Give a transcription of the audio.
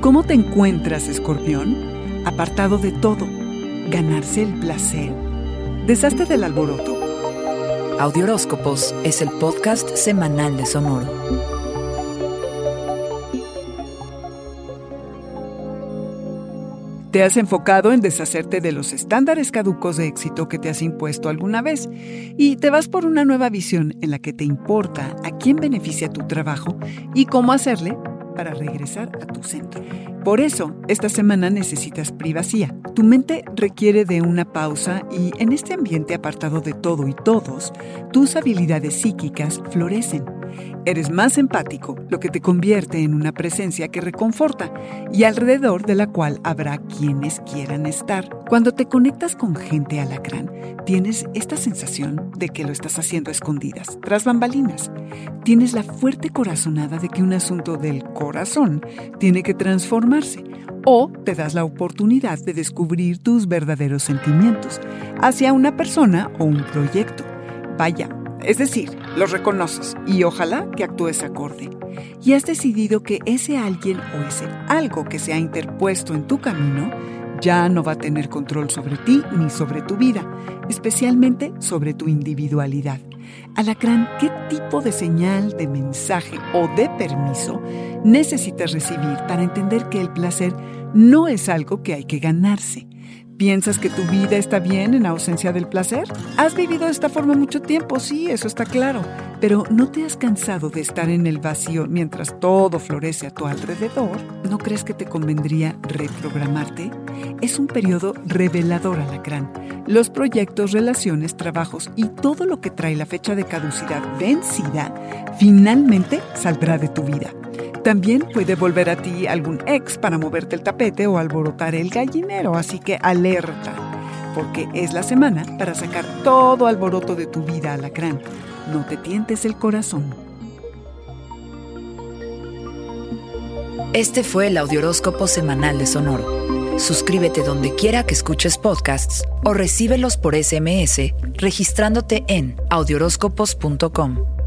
¿Cómo te encuentras, escorpión? Apartado de todo. ¿Ganarse el placer? Deshazte del alboroto. Audioróscopos es el podcast semanal de Sonoro. Te has enfocado en deshacerte de los estándares caducos de éxito que te has impuesto alguna vez y te vas por una nueva visión en la que te importa a quién beneficia tu trabajo y cómo hacerle para regresar a tu centro. Por eso, esta semana necesitas privacidad. Tu mente requiere de una pausa y en este ambiente apartado de todo y todos, tus habilidades psíquicas florecen. Eres más empático, lo que te convierte en una presencia que reconforta y alrededor de la cual habrá quienes quieran estar. Cuando te conectas con gente alacrán, tienes esta sensación de que lo estás haciendo a escondidas, tras bambalinas. Tienes la fuerte corazonada de que un asunto del corazón tiene que transformarse o te das la oportunidad de descubrir tus verdaderos sentimientos hacia una persona o un proyecto. Vaya, es decir, los reconoces y ojalá que actúes acorde. Y has decidido que ese alguien o ese algo que se ha interpuesto en tu camino ya no va a tener control sobre ti ni sobre tu vida, especialmente sobre tu individualidad. Alacrán, ¿qué tipo de señal, de mensaje o de permiso necesitas recibir para entender que el placer no es algo que hay que ganarse? ¿Piensas que tu vida está bien en ausencia del placer? Has vivido de esta forma mucho tiempo, sí, eso está claro, pero ¿no te has cansado de estar en el vacío mientras todo florece a tu alrededor? ¿No crees que te convendría reprogramarte? Es un periodo revelador, alacrán. Los proyectos, relaciones, trabajos y todo lo que trae la fecha de caducidad vencida finalmente saldrá de tu vida. También puede volver a ti algún ex para moverte el tapete o alborotar el gallinero, así que alerta, porque es la semana para sacar todo alboroto de tu vida, alacrán. No te tientes el corazón. Este fue el Audioróscopo Semanal de Sonoro. Suscríbete donde quiera que escuches podcasts o recíbelos por SMS registrándote en audioróscopos.com.